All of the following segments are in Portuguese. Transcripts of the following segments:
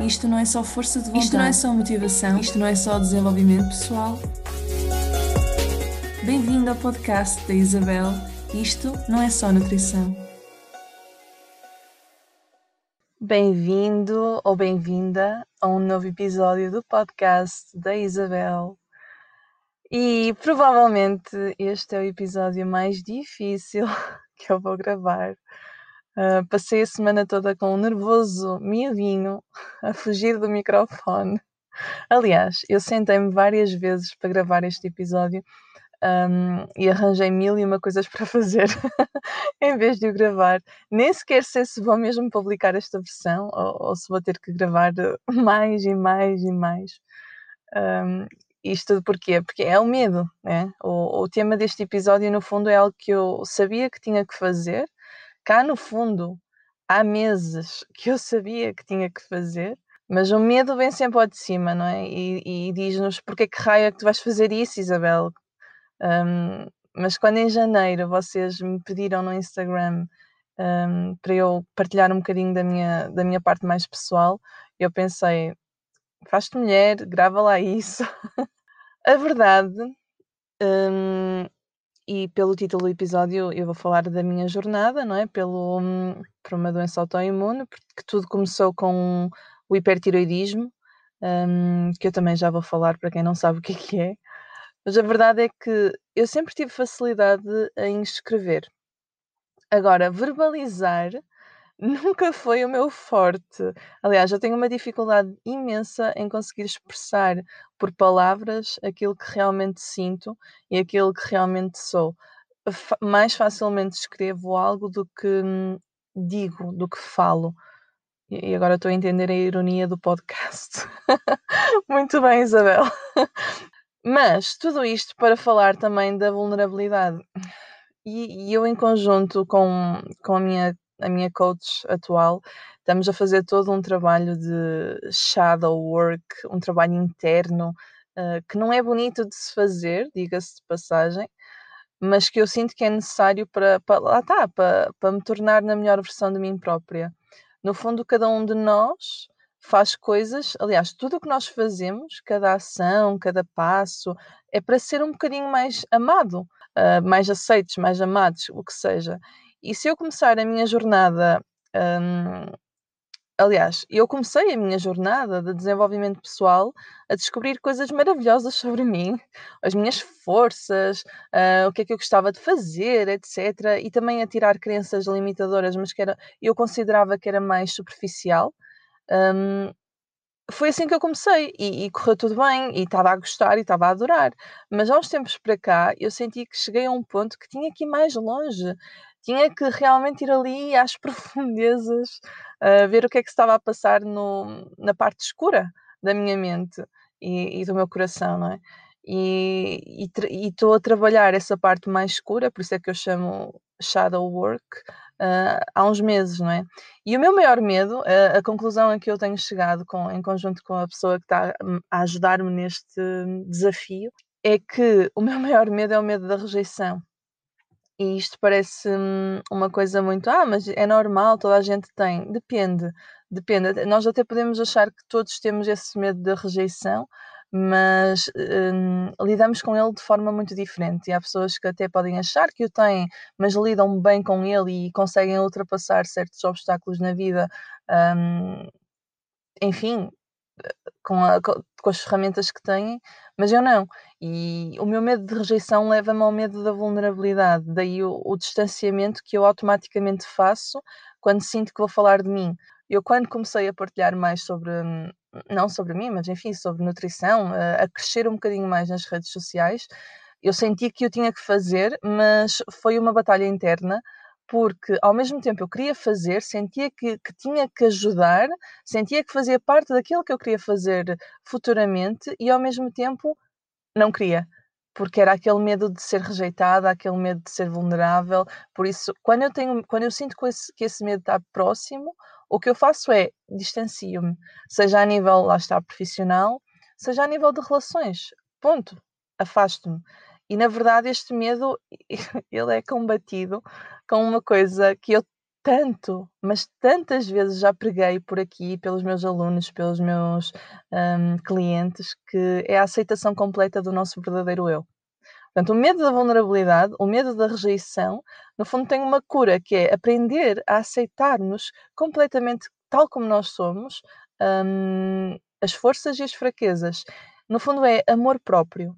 Isto não é só força de vontade. Isto não é só motivação. Isto não é só desenvolvimento pessoal. Bem-vindo ao podcast da Isabel. Isto não é só nutrição. Bem-vindo ou bem-vinda a um novo episódio do podcast da Isabel. E provavelmente este é o episódio mais difícil que eu vou gravar Uh, passei a semana toda com um nervoso miudinho a fugir do microfone. Aliás, eu sentei-me várias vezes para gravar este episódio um, e arranjei mil e uma coisas para fazer em vez de o gravar. Nem sequer sei se vou mesmo publicar esta versão ou, ou se vou ter que gravar mais e mais e mais. Um, isto porquê? Porque é o medo, né? O, o tema deste episódio, no fundo, é algo que eu sabia que tinha que fazer, cá no fundo há meses que eu sabia que tinha que fazer, mas o medo vem sempre ao de cima, não é? E, e diz-nos porque que raio é que tu vais fazer isso, Isabel? Um, mas quando em janeiro vocês me pediram no Instagram um, para eu partilhar um bocadinho da minha, da minha parte mais pessoal, eu pensei, faz-te mulher, grava lá isso. A verdade um, e pelo título do episódio eu vou falar da minha jornada, não é? Pelo, hum, por uma doença autoimune, porque tudo começou com o hipertiroidismo, um, que eu também já vou falar para quem não sabe o que é que é. Mas a verdade é que eu sempre tive facilidade em escrever. Agora, verbalizar nunca foi o meu forte. Aliás, eu tenho uma dificuldade imensa em conseguir expressar por palavras aquilo que realmente sinto e aquilo que realmente sou. mais facilmente escrevo algo do que hum, digo, do que falo. E agora estou a entender a ironia do podcast. Muito bem, Isabel. Mas tudo isto para falar também da vulnerabilidade. E, e eu, em conjunto com, com a minha a minha coach atual, estamos a fazer todo um trabalho de shadow work, um trabalho interno, uh, que não é bonito de se fazer, diga-se de passagem, mas que eu sinto que é necessário para, para lá está, para, para me tornar na melhor versão de mim própria. No fundo, cada um de nós faz coisas, aliás, tudo o que nós fazemos, cada ação, cada passo, é para ser um bocadinho mais amado, uh, mais aceitos, mais amados, o que seja. E se eu começar a minha jornada, hum, aliás, eu comecei a minha jornada de desenvolvimento pessoal a descobrir coisas maravilhosas sobre mim, as minhas forças, uh, o que é que eu gostava de fazer, etc. E também a tirar crenças limitadoras, mas que era, eu considerava que era mais superficial. Um, foi assim que eu comecei e, e correu tudo bem e estava a gostar e estava a adorar. Mas há uns tempos para cá eu senti que cheguei a um ponto que tinha que ir mais longe tinha que realmente ir ali às profundezas, uh, ver o que é que estava a passar no, na parte escura da minha mente e, e do meu coração, não é? E estou a trabalhar essa parte mais escura, por isso é que eu chamo shadow work, uh, há uns meses, não é? E o meu maior medo, uh, a conclusão a que eu tenho chegado com, em conjunto com a pessoa que está a ajudar-me neste desafio, é que o meu maior medo é o medo da rejeição. E isto parece uma coisa muito, ah, mas é normal, toda a gente tem. Depende, depende. Nós até podemos achar que todos temos esse medo da rejeição, mas hum, lidamos com ele de forma muito diferente. E há pessoas que até podem achar que o têm, mas lidam bem com ele e conseguem ultrapassar certos obstáculos na vida. Hum, enfim, com, a, com as ferramentas que têm, mas eu não. E o meu medo de rejeição leva-me ao medo da vulnerabilidade, daí o, o, distanciamento que eu automaticamente faço quando sinto que vou falar de mim. Eu, quando comecei a partilhar mais sobre, não sobre mim, mas enfim, sobre nutrição, a, a crescer um bocadinho mais nas redes sociais, eu senti que eu tinha que fazer, mas foi uma batalha interna porque ao mesmo tempo eu queria fazer, sentia que, que, tinha que ajudar, sentia que fazia parte daquilo que eu queria fazer futuramente e ao mesmo tempo não queria, porque era aquele medo de ser rejeitada, aquele medo de ser vulnerável. Por isso, quando eu tenho, quando eu sinto que esse, que esse medo está próximo, o que eu faço é distancio-me, seja a nível lá está profissional, seja a nível de relações. Ponto. Afasto-me. E na verdade este medo ele é combatido com uma coisa que eu tanto, mas tantas vezes já preguei por aqui, pelos meus alunos, pelos meus um, clientes, que é a aceitação completa do nosso verdadeiro eu. Portanto, o medo da vulnerabilidade, o medo da rejeição, no fundo tem uma cura, que é aprender a aceitar-nos completamente tal como nós somos, um, as forças e as fraquezas. No fundo, é amor próprio.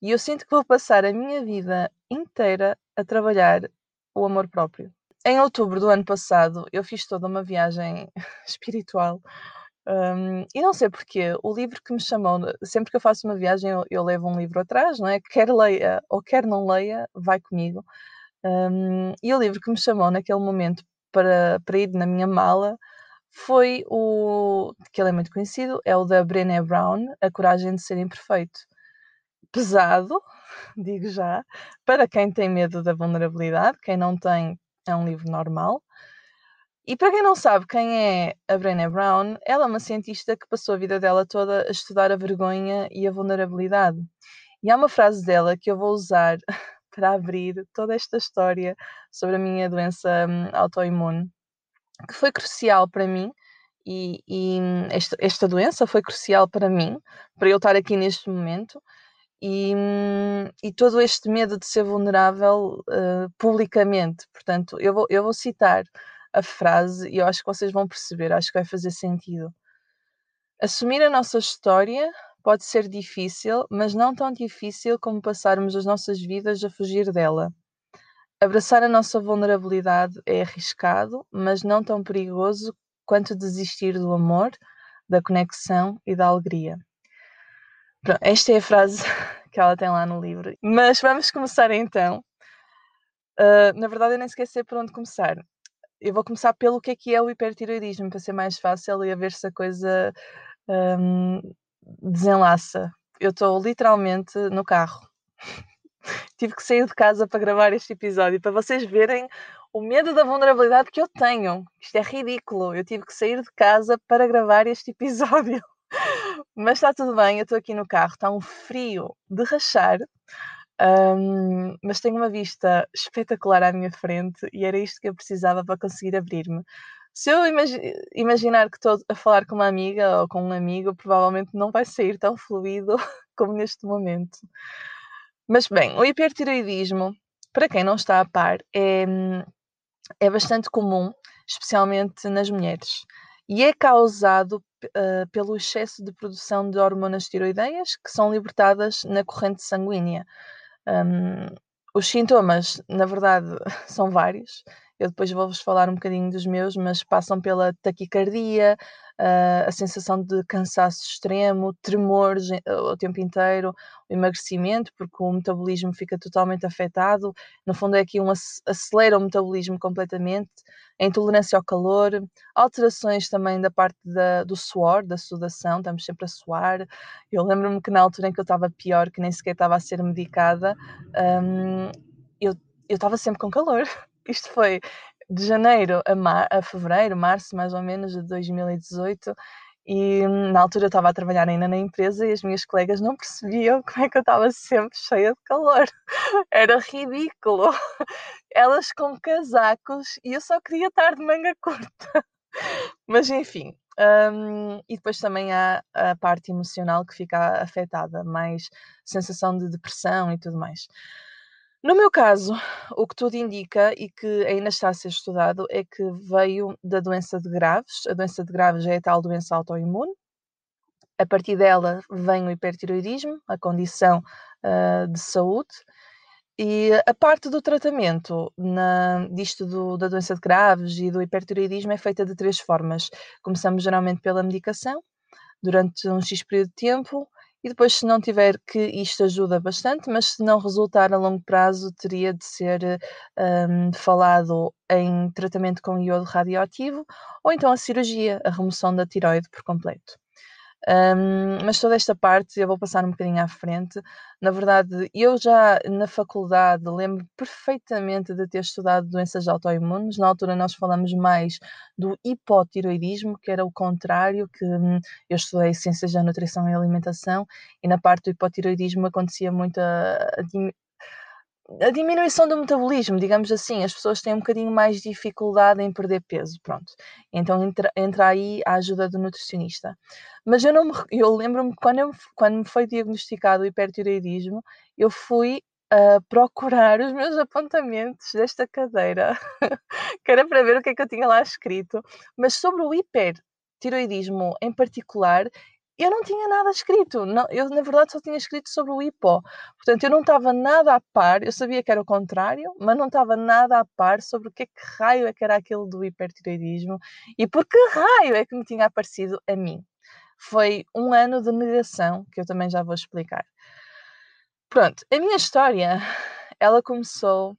E eu sinto que vou passar a minha vida inteira a trabalhar o amor próprio. Em outubro do ano passado, eu fiz toda uma viagem espiritual. Um, e não sei porquê, o livro que me chamou, sempre que eu faço uma viagem, eu, eu levo um livro atrás, não é? Quer leia ou quer não leia, vai comigo. Um, e o livro que me chamou naquele momento para, para ir na minha mala foi o que ele é muito conhecido, é o da Brené Brown, A Coragem de Ser Imperfeito. Pesado, digo já, para quem tem medo da vulnerabilidade, quem não tem, é um livro normal. E para quem não sabe quem é a Brené Brown, ela é uma cientista que passou a vida dela toda a estudar a vergonha e a vulnerabilidade. E há uma frase dela que eu vou usar para abrir toda esta história sobre a minha doença hum, autoimune, que foi crucial para mim. E, e esta, esta doença foi crucial para mim, para eu estar aqui neste momento, e, e, todo este medo de ser vulnerável uh, publicamente. Portanto, eu vou, eu vou citar a frase e eu acho que vocês vão perceber, acho que vai fazer sentido. Assumir a nossa história pode ser difícil, mas não tão difícil como passarmos as nossas vidas a fugir dela. Abraçar a nossa vulnerabilidade é arriscado, mas não tão perigoso quanto desistir do amor, da conexão e da alegria. Pronto, esta é a frase que ela tem lá no livro. Mas vamos começar então. Uh, na verdade, eu nem sei por onde começar. Eu vou começar pelo que é que é o hipertiroidismo, para ser mais fácil e a ver se a coisa um, desenlaça. Eu estou literalmente no carro. Tive que sair de casa para gravar este episódio, para vocês verem o medo da vulnerabilidade que eu tenho. Isto é ridículo. Eu tive que sair de casa para gravar este episódio. Mas está tudo bem, eu estou aqui no carro, está um frio de rachar, um, mas tenho uma vista espetacular à minha frente e era isto que eu precisava para conseguir abrir-me. Se eu imagi imaginar que estou a falar com uma amiga ou com um amigo, provavelmente não vai sair tão fluido como neste momento. Mas bem, o hipertiroidismo, para quem não está a par, é, é bastante comum, especialmente nas mulheres, e é causado uh, pelo excesso de produção de hormonas tiroideias que são libertadas na corrente sanguínea. Um, os sintomas, na verdade, são vários. Eu depois vou-vos falar um bocadinho dos meus, mas passam pela taquicardia, uh, a sensação de cansaço extremo, tremores o tempo inteiro, o emagrecimento, porque o metabolismo fica totalmente afetado. No fundo, é aqui um acelera o metabolismo completamente, a intolerância ao calor, alterações também da parte da, do suor, da sudação, estamos sempre a suar. Eu lembro-me que na altura em que eu estava pior, que nem sequer estava a ser medicada, um, eu estava sempre com calor. Isto foi de janeiro a, mar, a fevereiro, março mais ou menos de 2018 e na altura eu estava a trabalhar ainda na empresa e as minhas colegas não percebiam como é que eu estava sempre cheia de calor. Era ridículo. Elas com casacos e eu só queria estar de manga curta. Mas enfim. Um, e depois também há a parte emocional que fica afetada, mais sensação de depressão e tudo mais. No meu caso, o que tudo indica e que ainda está a ser estudado é que veio da doença de Graves. A doença de Graves é a tal doença autoimune. A partir dela vem o hipertiroidismo, a condição uh, de saúde. E a parte do tratamento na, disto do, da doença de Graves e do hipertiroidismo é feita de três formas. Começamos geralmente pela medicação, durante um X período de tempo, e depois, se não tiver que, isto ajuda bastante, mas se não resultar a longo prazo, teria de ser um, falado em tratamento com iodo radioativo ou então a cirurgia, a remoção da tiroide por completo. Um, mas toda esta parte eu vou passar um bocadinho à frente. Na verdade, eu já na faculdade lembro perfeitamente de ter estudado doenças autoimunes. Na altura, nós falamos mais do hipotiroidismo, que era o contrário, que hum, eu estudei ciências da nutrição e alimentação, e na parte do hipotiroidismo acontecia muito a, a a diminuição do metabolismo, digamos assim, as pessoas têm um bocadinho mais dificuldade em perder peso, pronto. Então entra, entra aí a ajuda do nutricionista. Mas eu não me, eu lembro-me quando, eu, quando me foi diagnosticado o hipertireoidismo, eu fui uh, procurar os meus apontamentos desta cadeira, que era para ver o que é que eu tinha lá escrito, mas sobre o hipertireoidismo em particular, eu não tinha nada escrito. Não, eu, na verdade, só tinha escrito sobre o hipo. Portanto, eu não estava nada a par. Eu sabia que era o contrário, mas não estava nada a par sobre o que, é que raio é que era aquilo do hipertireoidismo e por que raio é que me tinha aparecido a mim. Foi um ano de negação, que eu também já vou explicar. Pronto, a minha história, ela começou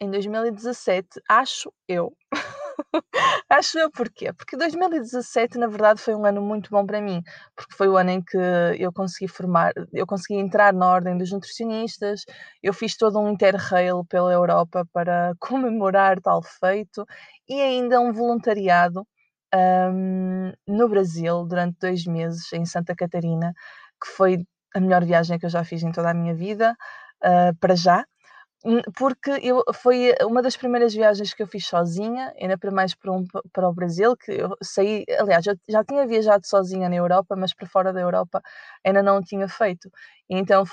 em 2017, acho eu. Acho eu porquê? Porque 2017, na verdade, foi um ano muito bom para mim, porque foi o ano em que eu consegui formar, eu consegui entrar na ordem dos nutricionistas, eu fiz todo um interrail pela Europa para comemorar tal feito e ainda um voluntariado um, no Brasil durante dois meses, em Santa Catarina, que foi a melhor viagem que eu já fiz em toda a minha vida, uh, para já. Hum, porque eu, foi uma das primeiras viagens que eu fiz sozinha, ainda para mais para, um, para o Brasil, que eu saí, aliás, eu já tinha viajado sozinha na Europa, mas para fora da Europa ainda não tinha feito. Então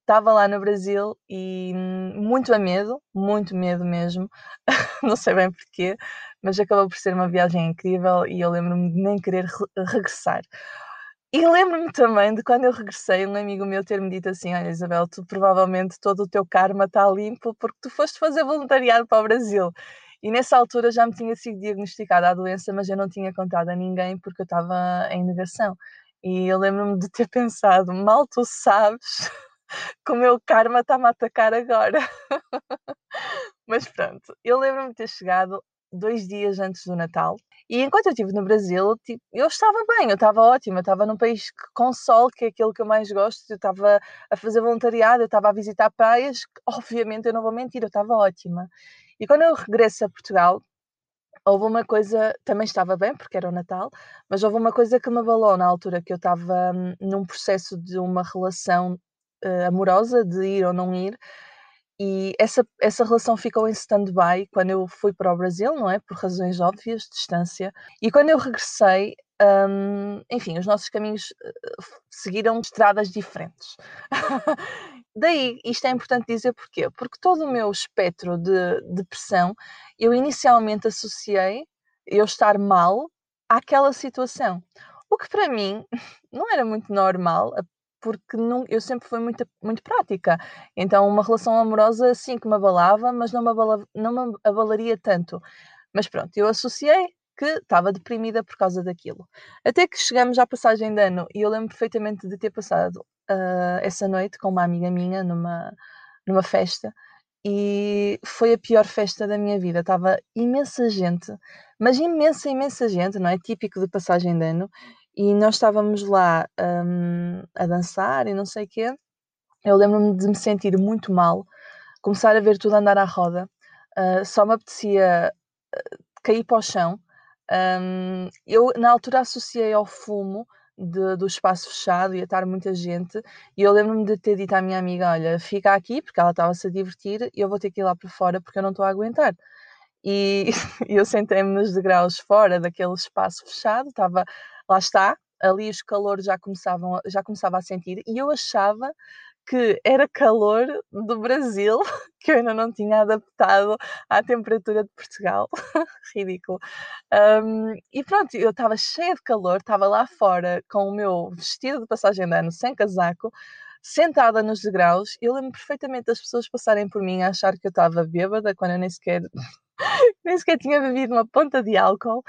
estava lá no Brasil e hum, muito a medo, muito medo mesmo, não sei bem porquê, mas acabou por ser uma viagem incrível e eu lembro-me de nem querer re regressar. E lembro-me também de quando eu regressei, um amigo meu ter-me dito assim: Olha, Isabel, tu provavelmente todo o teu karma está limpo porque tu foste fazer voluntariado para o Brasil. E nessa altura já me tinha sido diagnosticada a doença, mas eu não tinha contado a ninguém porque eu estava em negação. E eu lembro-me de ter pensado: mal tu sabes que o meu karma está-me a atacar agora. mas pronto, eu lembro-me de ter chegado dois dias antes do Natal e enquanto eu estive no Brasil, tipo, eu estava bem, eu estava ótima, eu estava num país com sol, que é aquilo que eu mais gosto, eu estava a fazer voluntariado, eu estava a visitar praias, obviamente eu não vou mentir, eu estava ótima. E quando eu regresso a Portugal, houve uma coisa, também estava bem, porque era o Natal, mas houve uma coisa que me abalou na altura que eu estava hum, num processo de uma relação uh, amorosa, de ir ou não ir, e essa, essa relação ficou em stand-by quando eu fui para o Brasil, não é? Por razões óbvias, distância. E quando eu regressei, um, enfim, os nossos caminhos uh, seguiram estradas diferentes. Daí, isto é importante dizer porquê? Porque todo o meu espectro de depressão, eu inicialmente associei eu estar mal àquela situação. O que para mim não era muito normal, porque não, eu sempre fui muito, muito prática. Então, uma relação amorosa, sim, que me abalava, mas não me, abala, não me abalaria tanto. Mas pronto, eu associei que estava deprimida por causa daquilo. Até que chegamos à passagem de ano e eu lembro perfeitamente de ter passado uh, essa noite com uma amiga minha numa, numa festa e foi a pior festa da minha vida. Estava imensa gente, mas imensa, imensa gente, não é? Típico de passagem de ano e nós estávamos lá um, a dançar e não sei o quê. Eu lembro-me de me sentir muito mal, começar a ver tudo andar à roda, uh, só me apetecia uh, cair para o chão. Um, eu, na altura, associei ao fumo de, do espaço fechado, ia estar muita gente, e eu lembro-me de ter dito à minha amiga: Olha, fica aqui, porque ela estava-se a divertir, e eu vou ter que ir lá para fora porque eu não estou a aguentar. E eu sentei-me nos degraus fora daquele espaço fechado, estava lá está, ali os calores já começavam, já começava a sentir e eu achava que era calor do Brasil, que eu ainda não tinha adaptado à temperatura de Portugal. Ridículo. Um, e pronto, eu estava cheia de calor, estava lá fora com o meu vestido de passagem de ano, sem casaco, sentada nos degraus. Eu lembro perfeitamente das pessoas passarem por mim a achar que eu estava bêbada, quando eu nem sequer, nem sequer tinha bebido uma ponta de álcool.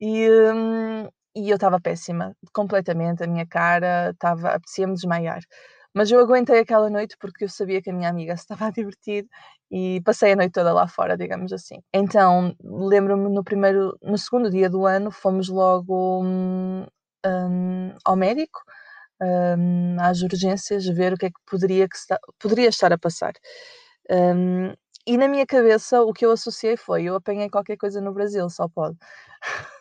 E, um, e eu estava péssima, completamente, a minha cara estava, apetecia-me desmaiar. Mas eu aguentei aquela noite porque eu sabia que a minha amiga se estava a divertir e passei a noite toda lá fora, digamos assim. Então, lembro-me no primeiro, no segundo dia do ano, fomos logo hum, ao médico, hum, às urgências, ver o que é que poderia, que está, poderia estar a passar. Hum, e na minha cabeça o que eu associei foi: eu apanhei qualquer coisa no Brasil, só pode.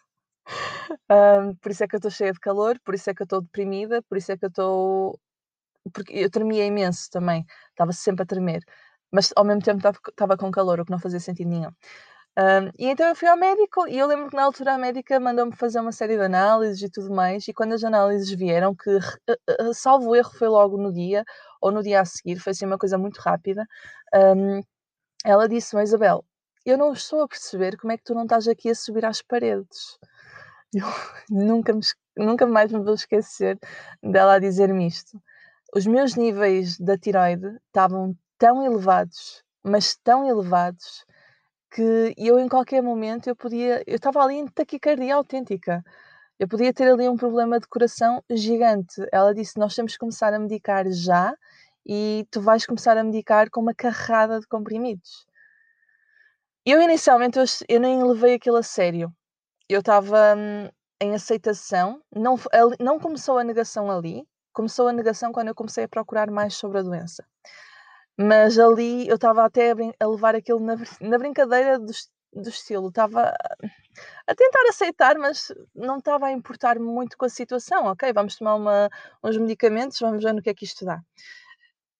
Um, por isso é que eu estou cheia de calor, por isso é que eu estou deprimida, por isso é que eu estou. Porque eu tremia imenso também, estava sempre a tremer. mas ao mesmo tempo estava com calor, o que não fazia sentido nenhum. Um, e então eu fui ao médico e eu lembro que na altura a médica mandou-me fazer uma série de análises e tudo mais. E quando as análises vieram, que salvo erro foi logo no dia ou no dia a seguir, foi assim uma coisa muito rápida. Um, ela disse-me, Isabel, eu não estou a perceber como é que tu não estás aqui a subir às paredes. Eu nunca, me, nunca mais me vou esquecer dela a dizer-me isto. Os meus níveis da tiroide estavam tão elevados, mas tão elevados, que eu em qualquer momento eu podia, eu estava ali em taquicardia autêntica. Eu podia ter ali um problema de coração gigante. Ela disse: Nós temos que começar a medicar já e tu vais começar a medicar com uma carrada de comprimidos. Eu inicialmente eu, eu nem levei aquilo a sério. Eu estava hum, em aceitação, não, não começou a negação ali, começou a negação quando eu comecei a procurar mais sobre a doença. Mas ali eu estava até a, a, levar aquilo na, na brincadeira do, do estilo, estava a tentar aceitar, mas não estava a importar muito com a situação. Ok, vamos tomar uma, uns medicamentos, vamos ver no que é que isto dá.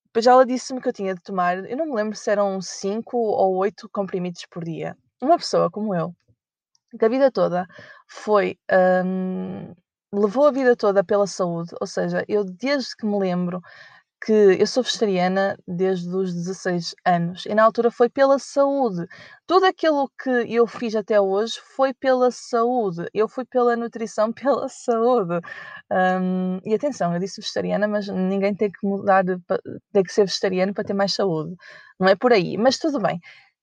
Depois ela disse-me que eu tinha de tomar, eu não me lembro se eram 5 ou 8 comprimidos por dia. Uma pessoa como eu, que a vida toda foi. Hum, levou a vida toda pela saúde, ou seja, eu desde que me lembro que eu sou vegetariana desde os 16 anos e na altura foi pela saúde. Tudo aquilo que eu fiz até hoje foi pela saúde. Eu fui pela nutrição, pela saúde. Um, e atenção, eu disse vegetariana, mas ninguém tem que mudar, tem que ser vegetariano para ter mais saúde. Não é por aí. Mas tudo bem.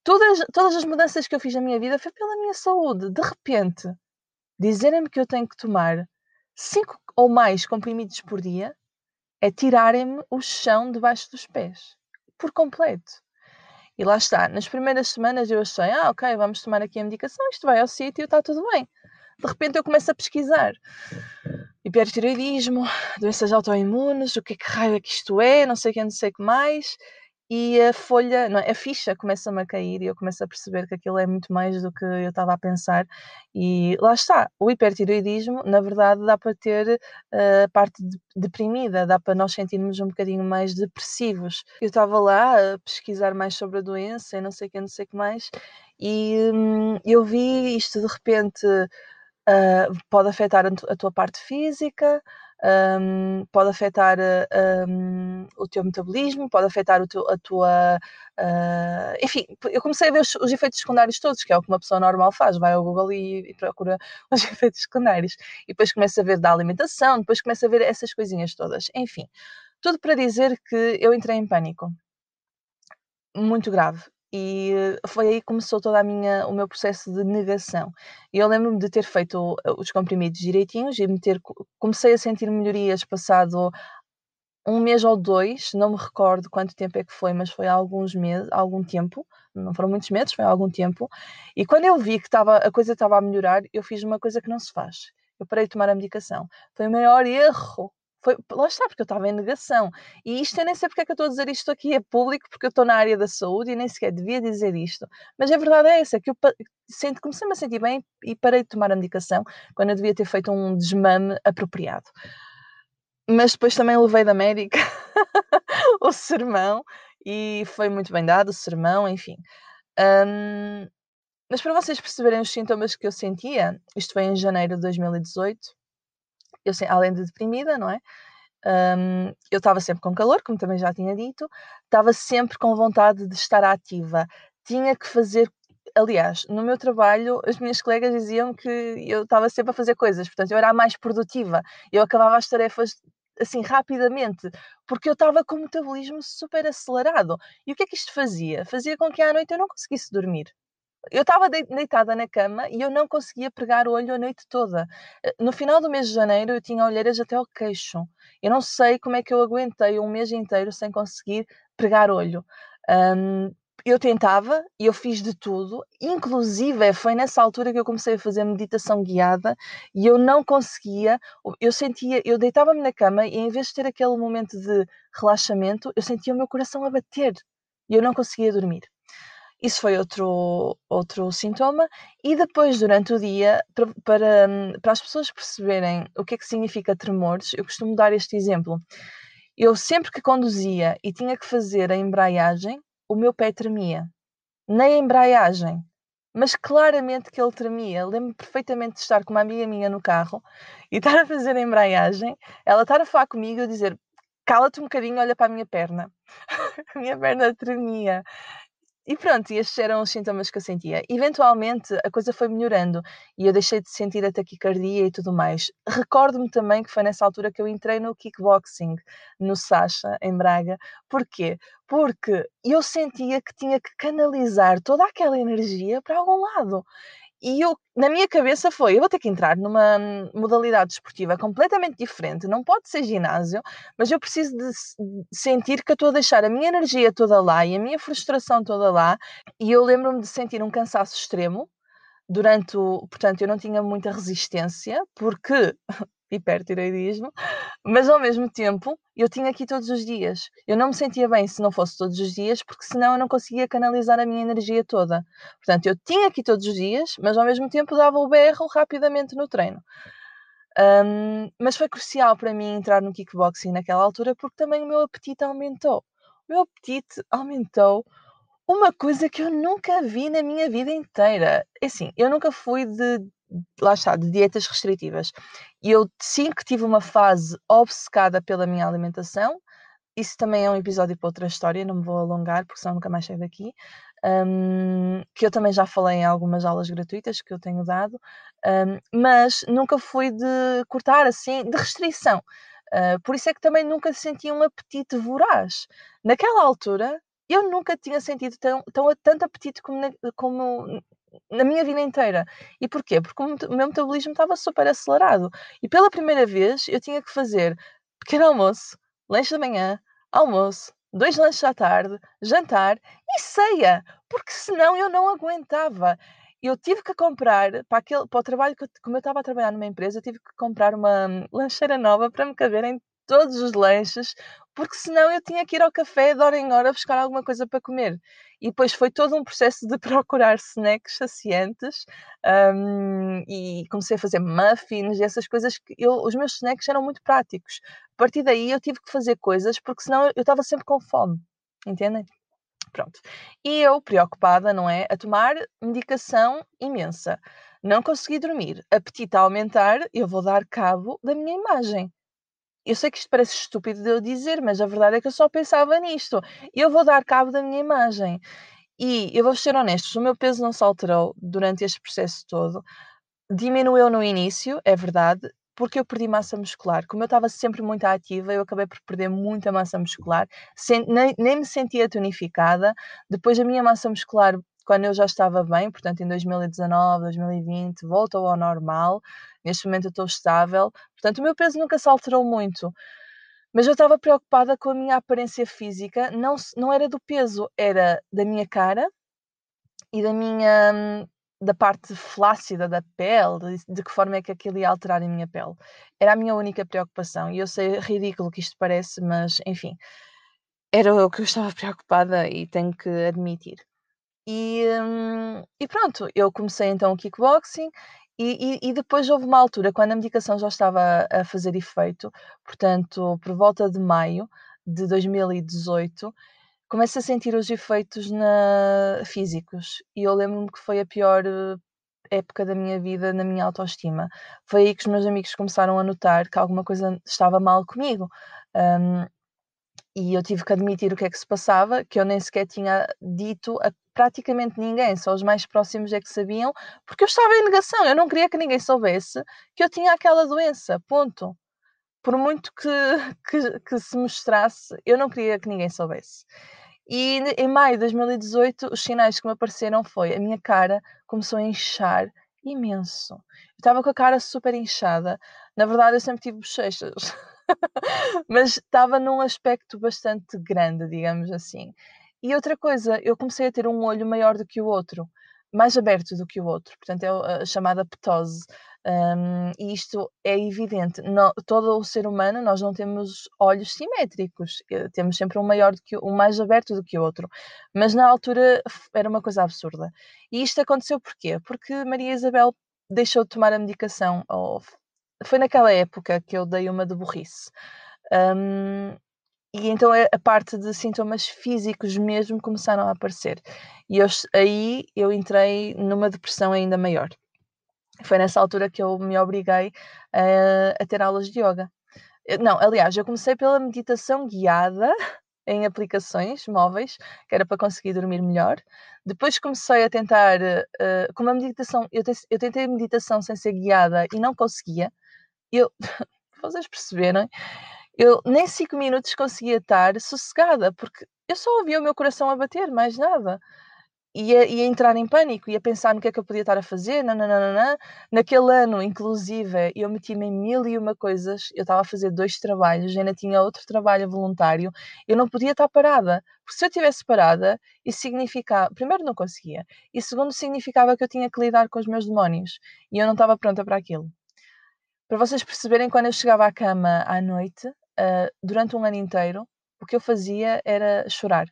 Todas, todas as mudanças que eu fiz na minha vida foi pela minha saúde. De repente, dizerem-me que eu tenho que tomar 5 ou mais comprimidos por dia é tirarem-me o chão debaixo dos pés, por completo. E lá está, nas primeiras semanas eu achei, ah, ok, vamos tomar aqui a medicação, isto vai ao sítio, está tudo bem. De repente eu começo a pesquisar hipertiroidismo, doenças autoimunes, o que é que raio é que isto é, não sei o que, não sei o que mais e a folha, não, é, a ficha começa-me a cair e eu começo a perceber que aquilo é muito mais do que eu estava a pensar. E lá está, o hipertiroidismo, na verdade, dá para ter uh, a parte de, deprimida, dá para nós sentirmos um bocadinho mais depressivos. Eu estava lá a pesquisar mais sobre a doença e não sei o que, não sei o que mais, e hum, eu vi isto de repente. Uh, pode afetar a, a tua parte física, um, pode afetar um, o teu metabolismo, pode afetar teu, a tua. Uh, enfim, eu comecei a ver os, os, efeitos secundários todos, que é o que uma pessoa normal faz, vai ao Google e, e procura os efeitos secundários. E depois começa a ver da alimentação, depois começa a ver essas coisinhas todas. Enfim, tudo para dizer que eu entrei em pânico. Muito grave e foi aí que começou toda a minha, o meu processo de negação. E eu lembro-me de ter feito os comprimidos direitinhos e me ter, comecei a sentir melhorias passado um mês ou dois, não me recordo quanto tempo é que foi, mas foi há alguns meses, algum tempo, não foram muitos meses, foi algum tempo. E quando eu vi que estava, a coisa estava a melhorar, eu fiz uma coisa que não se faz. Eu parei de tomar a medicação. Foi o maior erro foi, lá está, porque eu estava em negação. E isto eu nem sei porque é que eu estou a dizer isto aqui é público, porque eu estou na área da saúde e nem sequer devia dizer isto. Mas a verdade é essa, que eu sinto, comecei-me a sentir bem e parei de tomar a medicação quando eu devia ter feito um desmame apropriado. Mas depois também levei da médica o sermão e foi muito bem dado o sermão, enfim. Um, mas para vocês perceberem os sintomas que eu sentia, isto foi em janeiro de 2018, eu, além de deprimida, não é? Um, eu estava sempre com calor, como também já tinha dito, estava sempre com vontade de estar ativa, tinha que fazer. Aliás, no meu trabalho, as minhas colegas diziam que eu estava sempre a fazer coisas, portanto, eu era a mais produtiva, eu acabava as tarefas assim rapidamente, porque eu estava com o metabolismo super acelerado. E o que é que isto fazia? Fazia com que à noite eu não conseguisse dormir eu estava deitada na cama e eu não conseguia pregar o olho a noite toda. Eh, no final do mês de janeiro eu tinha olheiras até ao queixo. Eu não sei como é que eu aguentei um mês inteiro sem conseguir pregar olho. Um, eu tentava e eu fiz de tudo, inclusive foi nessa altura que eu comecei a fazer meditação guiada e eu não conseguia, eu sentia, eu deitava-me na cama e em vez de ter aquele momento de relaxamento, eu sentia o meu coração a bater e eu não conseguia dormir. Isso foi outro, outro sintoma. E depois, durante o dia, para, para, para as pessoas perceberem o que é que significa tremores, eu costumo dar este exemplo. Eu sempre que conduzia e tinha que fazer a embreagem, o meu pé tremia. Na embreagem. Mas claramente que ele tremia. Lembro-me perfeitamente de estar com uma amiga minha no carro e estar a fazer a embreagem, ela estar a falar comigo e dizer: cala-te um bocadinho, olha para a minha perna. a minha perna tremia. E pronto, estes eram os sintomas que eu sentia. Eventualmente a coisa foi melhorando e eu deixei de sentir a taquicardia e tudo mais. Recordo-me também que foi nessa altura que eu entrei no kickboxing, no Sasha, em Braga. Porquê? Porque eu sentia que tinha que canalizar toda aquela energia para algum lado. E eu, na minha cabeça foi, eu vou ter que entrar numa modalidade esportiva completamente diferente, não pode ser ginásio, mas eu preciso de sentir que eu estou a deixar a minha energia toda lá e a minha frustração toda lá, e eu lembro-me de sentir um cansaço extremo, durante o, portanto, eu não tinha muita resistência, porque hipertireoidismo, mas ao mesmo tempo eu tinha aqui todos os dias. Eu não me sentia bem se não fosse todos os dias, porque senão eu não conseguia canalizar a minha energia toda. Portanto, eu tinha aqui todos os dias, mas ao mesmo tempo dava o berro rapidamente no treino. Um, mas foi crucial para mim entrar no kickboxing naquela altura, porque também o meu apetite aumentou. O meu apetite aumentou uma coisa que eu nunca vi na minha vida inteira. É assim, eu nunca fui de lá está, de dietas restritivas. E eu sim que tive uma fase obcecada pela minha alimentação. Isso também é um episódio para outra história, não me vou alongar, porque senão nunca mais saio daqui. Um, que eu também já falei em algumas aulas gratuitas que eu tenho dado, um, mas nunca fui de cortar assim, de restrição. Uh, por isso é que também nunca senti um apetite voraz. Naquela altura, eu nunca tinha sentido tão, tão, tanto apetite como, como na minha vida inteira. E porquê? Porque o meu metabolismo estava super acelerado. E pela primeira vez eu tinha que fazer pequeno almoço, lanche da manhã, almoço, dois lanches à tarde, jantar e ceia, porque senão eu não aguentava. Eu tive que comprar, para, aquele, para o trabalho que eu, como eu estava a trabalhar numa empresa, eu tive que comprar uma lancheira nova para me caber em todos os lanches, porque senão eu tinha que ir ao café de hora em hora buscar alguma coisa para comer. E depois foi todo um processo de procurar snacks saciantes um, e comecei a fazer muffins e essas coisas que eu, os meus snacks eram muito práticos. A partir daí eu tive que fazer coisas porque senão eu estava sempre com fome, entendem? Pronto. E eu, preocupada, não é? A tomar medicação imensa. Não consegui dormir. Apetite a aumentar, eu vou dar cabo da minha imagem. Eu sei que isto parece estúpido de eu dizer, mas a verdade é que eu só pensava nisto. Eu vou dar cabo da minha imagem. E eu vou ser honesto, o meu peso não se alterou durante este processo todo. Diminuiu no início, é verdade, porque eu perdi massa muscular. Como eu estava sempre muito ativa, eu acabei por perder muita massa muscular, sem, nem, nem, me sentia tonificada. Depois a minha massa muscular, quando eu já estava bem, portanto em 2019, 2020, voltou ao normal. Neste momento eu estou estável. Portanto, o meu peso nunca se alterou muito. Mas eu estava preocupada com a minha aparência física. Não, não era do peso, era da minha cara e da minha da parte flácida da pele, de, que forma é que aquilo ia alterar a minha pele. Era a minha única preocupação. E eu sei ridículo que isto parece, mas enfim, era o que eu estava preocupada e tenho que admitir. E, hum, e pronto, eu comecei então o kickboxing e, e, e, depois houve uma altura, quando a medicação já estava a fazer efeito, portanto, por volta de maio de 2018, começo a sentir os efeitos na, físicos. E eu lembro-me que foi a pior eh, época da minha vida na minha autoestima. Foi aí que os meus amigos começaram a notar que alguma coisa estava mal comigo. Um, e eu tive que admitir o que é que se passava, que eu nem sequer tinha dito a praticamente ninguém, só os mais próximos é que sabiam, porque eu estava em negação, eu não queria que ninguém soubesse que eu tinha aquela doença, ponto. Por muito que, que, que se mostrasse, eu não queria que ninguém soubesse. E em maio de 2018, os sinais que me apareceram foi a minha cara começou a inchar imenso. Eu estava com a cara super inchada. Na verdade, eu sempre tive bochechas. mas estava num aspecto bastante grande, digamos assim. E outra coisa, eu comecei a ter um olho maior do que o outro, mais aberto do que o outro, portanto é a chamada ptose. Um, e isto é evidente, todo o ser humano nós não temos olhos simétricos, eh, temos sempre um maior do que um mais aberto do que o outro, mas na altura era uma coisa absurda. E isto aconteceu porquê? Porque Maria Isabel deixou de tomar a medicação, ou foi naquela época que eu dei uma de burrice. Um, e então a parte de sintomas físicos mesmo começaram a aparecer. E eu, aí eu entrei numa depressão ainda maior. Foi nessa altura que eu me obriguei a, a ter aulas de yoga. Não, aliás, eu comecei pela meditação guiada em aplicações móveis, que era para conseguir dormir melhor. Depois comecei a tentar, uh, com uma meditação, eu, te, eu tentei meditação sem ser guiada e não conseguia. Eu, vocês perceberem, eu nem cinco minutos conseguia estar sossegada, porque eu só ouvia o meu coração a bater, mais nada ia, ia entrar em pânico, ia pensar no que é que eu podia estar a fazer, nananana. naquele ano, inclusive, eu meti-me em mil e uma coisas, eu estava a fazer dois trabalhos, ainda tinha outro trabalho voluntário, eu não podia estar parada, porque se eu estivesse parada, isso significava, primeiro não conseguia, e segundo significava que eu tinha que lidar com os meus demónios, e eu não estava pronta para aquilo. Para vocês perceberem, quando eu chegava à cama à noite, uh, durante um ano inteiro, o que eu fazia era chorar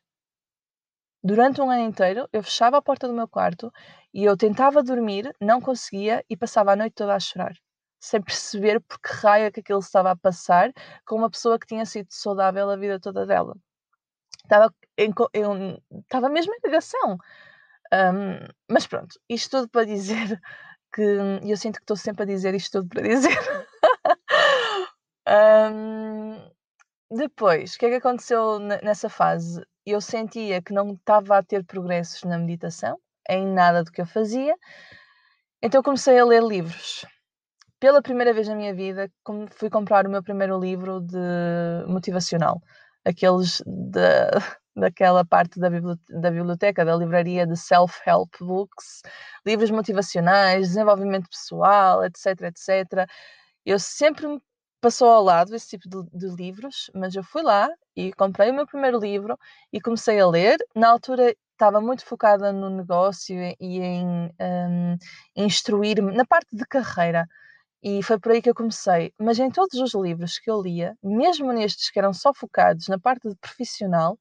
Durante um ano inteiro, eu fechava a porta do meu quarto e eu tentava dormir, não conseguia e passava a noite toda a chorar, sem perceber por que raio é que aquilo estava a passar com uma pessoa que tinha sido saudável a vida toda dela. Estava, em, eu, estava mesmo em negação. Um, mas pronto, isto tudo para dizer que eu sinto que estou sempre a dizer isto tudo para dizer. Um, depois, o que é que aconteceu nessa fase? eu sentia que não estava a ter progressos na meditação, em nada do que eu fazia, então comecei a ler livros. Pela primeira vez na minha vida, fui comprar o meu primeiro livro de motivacional, aqueles de, daquela parte da biblioteca, da biblioteca, da livraria de self-help books, livros motivacionais, desenvolvimento pessoal, etc, etc. Eu sempre passou ao lado esse tipo de, de, livros, mas eu fui lá e comprei o meu primeiro livro e comecei a ler. Na altura estava muito focada no negócio e em um, instruir-me na parte de carreira. E foi por aí que eu comecei. Mas em todos os livros que eu lia, mesmo nestes que eram só focados na parte de profissional,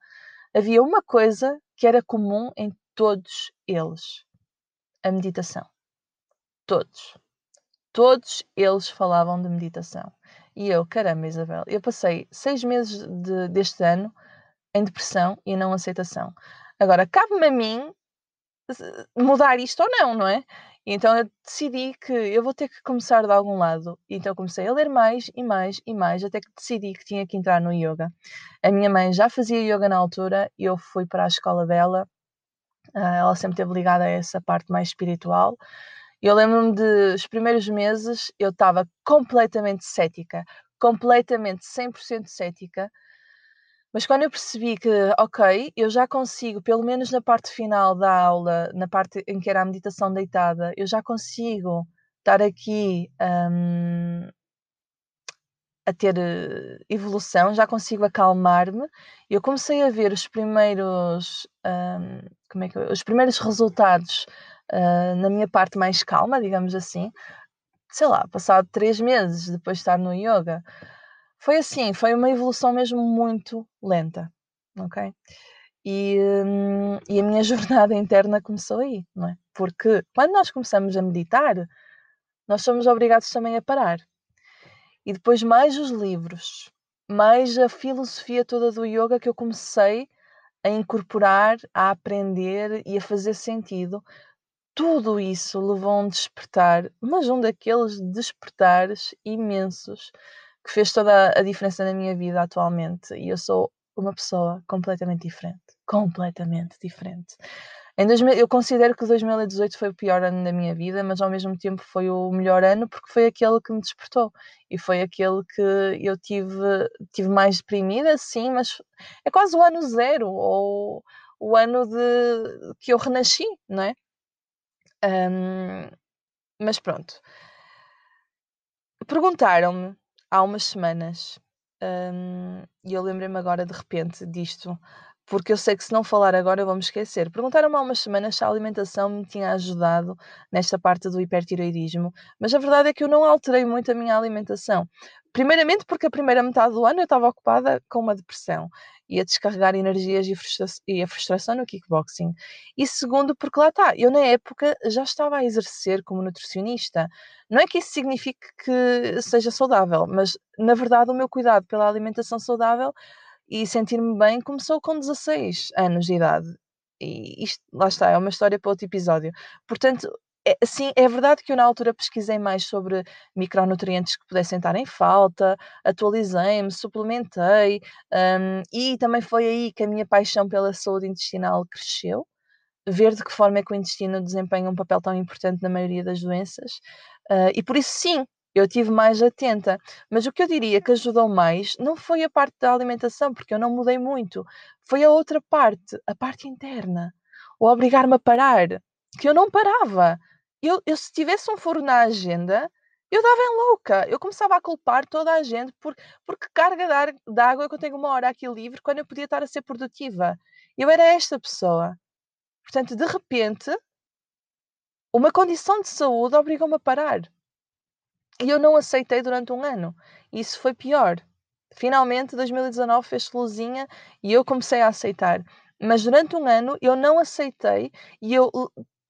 havia uma coisa que era comum em todos eles: a meditação. Todos. Todos eles falavam de meditação. E eu, caramba, Isabel, eu passei seis meses de, deste ano em depressão e não aceitação. Agora, cabe-me a mim mudar isto ou não, não é? Então eu decidi que eu vou ter que começar de algum lado. Então comecei a ler mais e mais e mais, até que decidi que tinha que entrar no yoga. A minha mãe já fazia yoga na altura, eu fui para a escola dela. Ah, ela sempre esteve ligada a essa parte mais espiritual. Eu lembro-me de os primeiros meses eu estava completamente cética, completamente 100% cética. Mas quando eu percebi que, ok, eu já consigo, pelo menos na parte final da aula, na parte em que era a meditação deitada, eu já consigo estar aqui um, a ter eh, evolução, já consigo acalmar-me. Eu comecei a ver os primeiros, um, como é que, os primeiros resultados uh, na minha parte mais calma, digamos assim, sei lá, passado três meses depois de estar no yoga, foi assim, foi uma evolução mesmo muito lenta, ok? E, hum, e a minha jornada interna começou aí, não é? Porque quando nós começamos a meditar, nós somos obrigados também a parar. E depois mais os livros, mais a filosofia toda do yoga que eu comecei a incorporar, a aprender e a fazer sentido tudo isso levou a um despertar, mas um daqueles despertares imensos que fez toda a diferença na minha vida atualmente. E eu sou uma pessoa completamente diferente. Completamente diferente. Em 2000, eu considero que 2018 foi o pior ano da minha vida, mas ao mesmo tempo foi o melhor ano porque foi aquele que me despertou e foi aquele que eu tive, tive mais deprimida, sim, mas é quase o ano zero ou o ano de que eu renasci, não é? Um, mas pronto. Perguntaram-me há umas semanas, um, e eu lembrei-me agora de repente disto, porque eu sei que se não falar agora eu vou me esquecer. Perguntaram-me há umas semanas se a alimentação me tinha ajudado nesta parte do hipertiroidismo, mas a verdade é que eu não alterei muito a minha alimentação. Primeiramente porque a primeira metade do ano eu estava ocupada com uma depressão e a descarregar energias e, frustra e a frustração no kickboxing. E segundo, porque lá está, eu na época já estava a exercer como nutricionista. Não é que isso signifique que seja saudável, mas na verdade o meu cuidado pela alimentação saudável e sentir-me bem começou com 16 anos de idade. E isto, lá está, é uma história para outro episódio. Portanto, é, sim, é verdade que eu na altura pesquisei mais sobre micronutrientes que pudessem estar em falta, atualizei-me, suplementei, um, e também foi aí que a minha paixão pela saúde intestinal cresceu. Ver de que forma é que o intestino desempenha um papel tão importante na maioria das doenças. Uh, e por isso, sim, eu tive mais atenta. Mas o que eu diria que ajudou mais não foi a parte da alimentação, porque eu não mudei muito. Foi a outra parte, a parte interna. O obrigar-me a parar, que eu não parava eu, eu se tivesse um furo na agenda, eu dava em louca. Eu começava a culpar toda a gente por, porque carga de, ar, de água que eu tenho uma hora aqui livre quando eu podia estar a ser produtiva. Eu era esta pessoa. Portanto, de repente, uma condição de saúde obrigou-me a parar. E eu não aceitei durante um ano. Isso foi pior. Finalmente, 2019 fez luzinha e eu comecei a aceitar. Mas durante um ano eu não aceitei e eu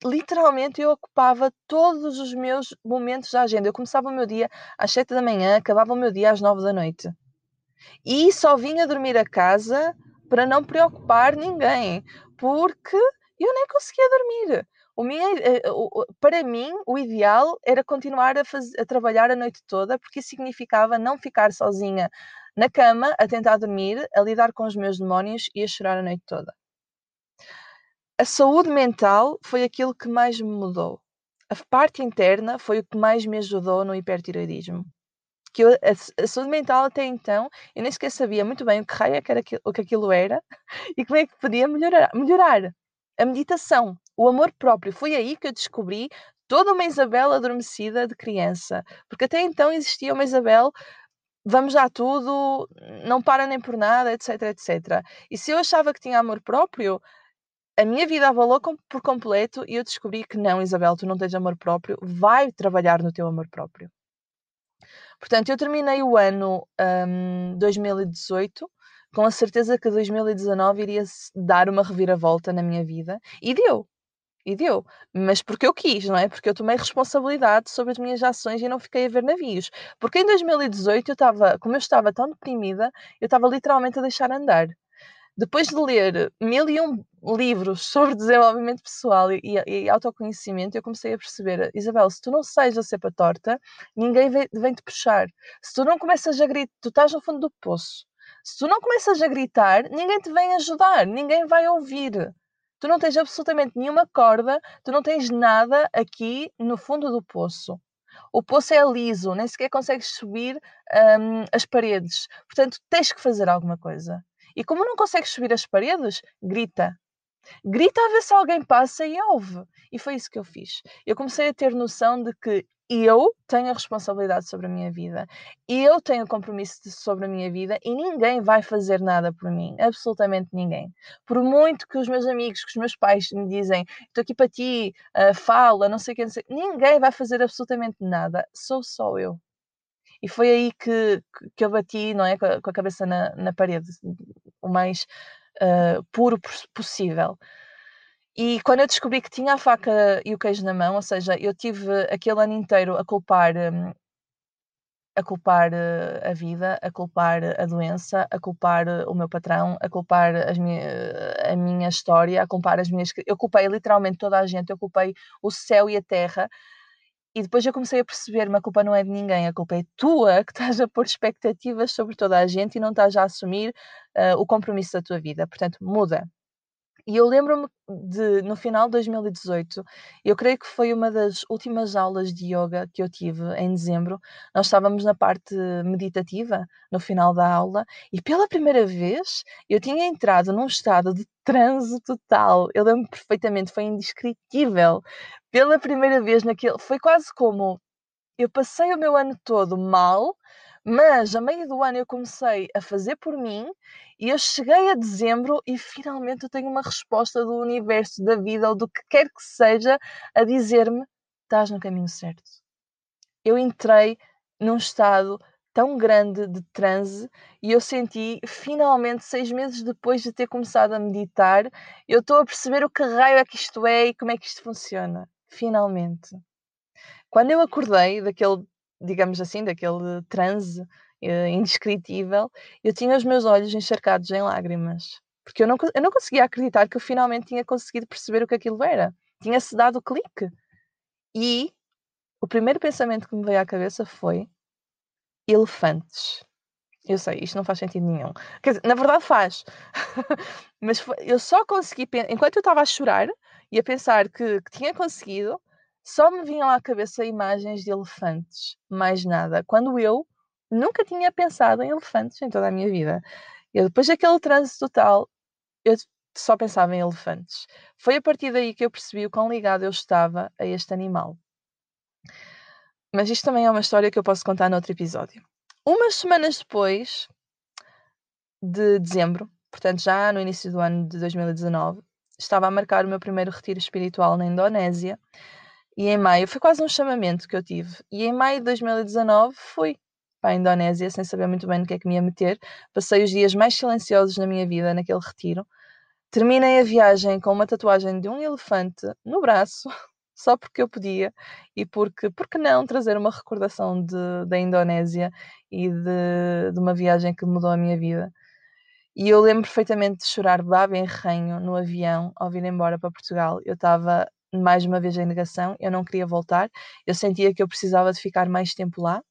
literalmente eu ocupava todos os meus momentos da agenda. Eu começava o meu dia às 7 da manhã, acabava o meu dia às 9 da noite. E só vinha dormir a casa para não preocupar ninguém, porque eu nem conseguia dormir. Minha, eh, para mim, o ideal era continuar a, fazer, a trabalhar a noite toda, porque isso significava não ficar sozinha na cama, a tentar dormir, a lidar com os meus demónios e a chorar a noite toda a saúde mental foi aquilo que mais me mudou. A parte interna foi o que mais me ajudou no hipertiroidismo. Que eu, a, a, saúde mental até então, eu nem sequer sabia muito bem o que raio é era aquilo, o que aquilo era e como é que podia melhorar. melhorar. A meditação, o amor próprio, foi aí que eu descobri toda uma Isabel adormecida de criança. Porque até então existia uma Isabel vamos dar tudo, não para nem por nada, etc, etc. E se eu achava que tinha amor próprio, a minha vida abalou por completo e eu descobri que não, Isabel, tu não tens amor próprio, vai trabalhar no teu amor próprio. Portanto, eu terminei o ano um, 2018 com a certeza que 2019 iria dar uma reviravolta na minha vida e deu. E deu, mas porque eu quis, não é? Porque eu tomei responsabilidade sobre as minhas ações e não fiquei a ver navios. Porque em 2018 eu estava, como eu estava tão deprimida, eu estava literalmente a deixar andar depois de ler mil e um livros sobre desenvolvimento pessoal e, e, autoconhecimento, eu comecei a perceber, Isabel, se tu não sais da cepa torta, ninguém vem, vem te puxar. Se tu não começas a gritar, tu estás no fundo do poço. Se tu não começas a gritar, ninguém te vem ajudar, ninguém vai ouvir. Tu não tens absolutamente nenhuma corda, tu não tens nada aqui no fundo do poço. O poço é liso, nem sequer consegues subir um, as paredes. Portanto, tens que fazer alguma coisa. E como não consegues subir as paredes, grita. Grita a ver se alguém passa e ouve. E foi isso que eu fiz. Eu comecei a ter noção de que eu tenho a responsabilidade sobre a minha vida, eu tenho o compromisso sobre a minha vida e ninguém vai fazer nada por mim, absolutamente ninguém. Por muito que os meus amigos, que os meus pais me dizem, estou aqui para ti, uh, fala, não sei o que, sei, ninguém vai fazer absolutamente nada, sou só eu. E foi aí que, que eu bati, não é? Com a, cabeça na, na parede, o mais uh, puro possível. E quando eu descobri que tinha a faca e o queijo na mão, ou seja, eu tive aquele ano inteiro a culpar, um, a culpar uh, a vida, a culpar a doença, a culpar uh, o meu patrão, a culpar minha, a minha história, a culpar as minhas. Eu culpei literalmente toda a gente, eu culpei o céu e a terra e depois eu comecei a perceber-me, a culpa não é de ninguém, a culpa é tua que estás a pôr expectativas sobre toda a gente e não estás a assumir uh, o compromisso da tua vida. Portanto, muda. E eu lembro-me de, no final de 2018, eu creio que foi uma das últimas aulas de yoga que eu tive em dezembro. Nós estávamos na parte meditativa, no final da aula, e pela primeira vez eu tinha entrado num estado de transe total. Eu lembro perfeitamente, foi indescritível. Pela primeira vez naquele. Foi quase como eu passei o meu ano todo mal mas a meio do ano eu comecei a fazer por mim e eu cheguei a dezembro e finalmente eu tenho uma resposta do universo, da vida ou do que quer que seja a dizer-me: estás no caminho certo. Eu entrei num estado tão grande de transe e eu senti finalmente, seis meses depois de ter começado a meditar, eu estou a perceber o que raio é que isto é e como é que isto funciona. Finalmente. Quando eu acordei daquele digamos assim, daquele transe uh, indescritível, eu tinha os meus olhos encharcados em lágrimas. Porque eu não, eu não conseguia acreditar que eu finalmente tinha conseguido perceber o que aquilo era. Tinha-se dado o clique. E o primeiro pensamento que me veio à cabeça foi elefantes. Eu sei, isto não faz sentido nenhum. Quer dizer, na verdade faz. Mas foi, eu só consegui, enquanto eu estava a chorar e a pensar que, que tinha conseguido, só me vinham à cabeça imagens de elefantes, mais nada. Quando eu nunca tinha pensado em elefantes em toda a minha vida. Eu, depois daquele trânsito total, eu só pensava em elefantes. Foi a partir daí que eu percebi o quão ligado eu estava a este animal. Mas isto também é uma história que eu posso contar noutro episódio. Umas semanas depois de dezembro, portanto já no início do ano de 2019, estava a marcar o meu primeiro retiro espiritual na Indonésia e em maio, foi quase um chamamento que eu tive. E em maio de 2019 fui para a Indonésia, sem saber muito bem no que é que me ia meter. Passei os dias mais silenciosos na minha vida naquele retiro. Terminei a viagem com uma tatuagem de um elefante no braço, só porque eu podia e porque, porque não, trazer uma recordação de, da Indonésia e de, de uma viagem que mudou a minha vida. E eu lembro perfeitamente de chorar baba em ranho no avião ao vir embora para Portugal. Eu estava mais uma vez em negação, eu não queria voltar, eu sentia que eu precisava de ficar mais tempo lá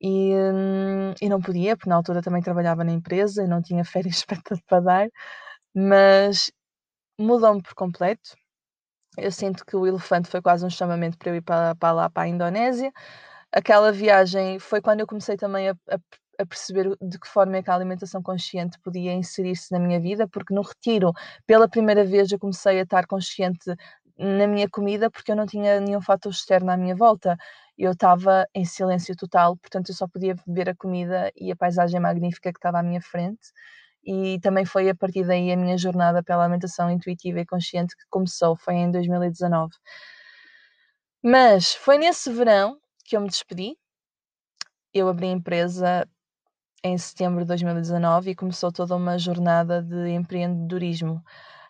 e, hum, e não podia, porque na altura também trabalhava na empresa e não tinha férias para dar, mas mudou-me por completo. Eu sinto que o elefante foi quase um chamamento para eu ir para, para lá, para a Indonésia. Aquela viagem foi quando eu comecei também a, a a perceber de que forma é que a alimentação consciente podia inserir-se na minha vida, porque no retiro, pela primeira vez, eu comecei a estar consciente na minha comida porque eu não tinha nenhum fator externo à minha volta. Eu estava em silêncio total, portanto eu só podia ver a comida e a paisagem magnífica que estava à minha frente. E também foi a partir daí a minha jornada pela alimentação intuitiva e consciente que começou, foi em 2019. Mas foi nesse verão que eu me despedi. Eu abri a empresa em setembro de 2019 e começou toda uma jornada de empreendedorismo.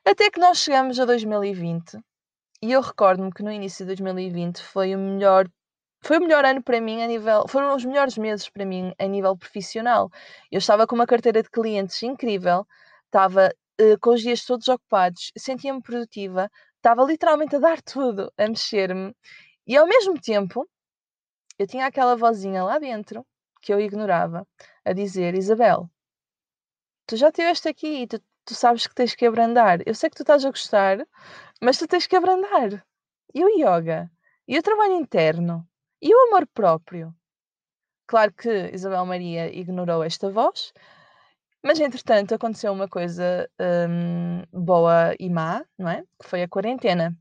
Até que nós chegamos a 2020 e eu recordo-me que no início de 2020 foi o melhor foi o melhor ano para mim a nível, foram os melhores meses para mim a nível profissional. Eu estava com uma carteira de clientes incrível, estava uh, com os dias todos ocupados, sentia-me produtiva, estava literalmente a dar tudo, a mexer-me, e ao mesmo tempo eu tinha aquela vozinha lá dentro que eu ignorava, a dizer: Isabel, tu já estiveste aqui e tu, tu sabes que tens que abrandar. Eu sei que tu estás a gostar, mas tu tens que abrandar. E o yoga? E o trabalho interno? E o amor próprio? Claro que Isabel Maria ignorou esta voz, mas entretanto aconteceu uma coisa hum, boa e má, não é? Que foi a quarentena.